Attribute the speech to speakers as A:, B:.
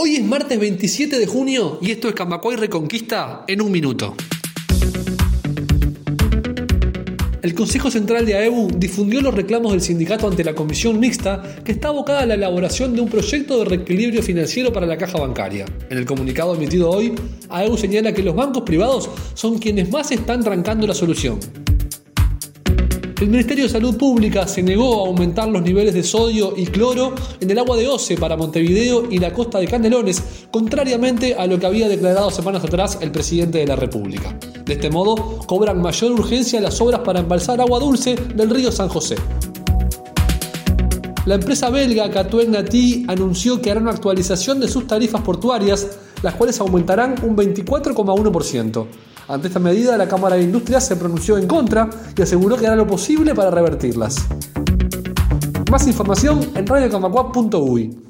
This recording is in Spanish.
A: Hoy es martes 27 de junio y esto es Camacuay Reconquista en un minuto. El Consejo Central de AEU difundió los reclamos del sindicato ante la comisión mixta que está abocada a la elaboración de un proyecto de reequilibrio financiero para la caja bancaria. En el comunicado emitido hoy, AEU señala que los bancos privados son quienes más están trancando la solución. El Ministerio de Salud Pública se negó a aumentar los niveles de sodio y cloro en el agua de Oce para Montevideo y la costa de Canelones, contrariamente a lo que había declarado semanas atrás el presidente de la República. De este modo, cobran mayor urgencia las obras para embalsar agua dulce del río San José. La empresa belga Catuel Nati anunció que hará una actualización de sus tarifas portuarias, las cuales aumentarán un 24,1%. Ante esta medida, la Cámara de Industria se pronunció en contra y aseguró que hará lo posible para revertirlas. Más información en radiocamacuap.uy.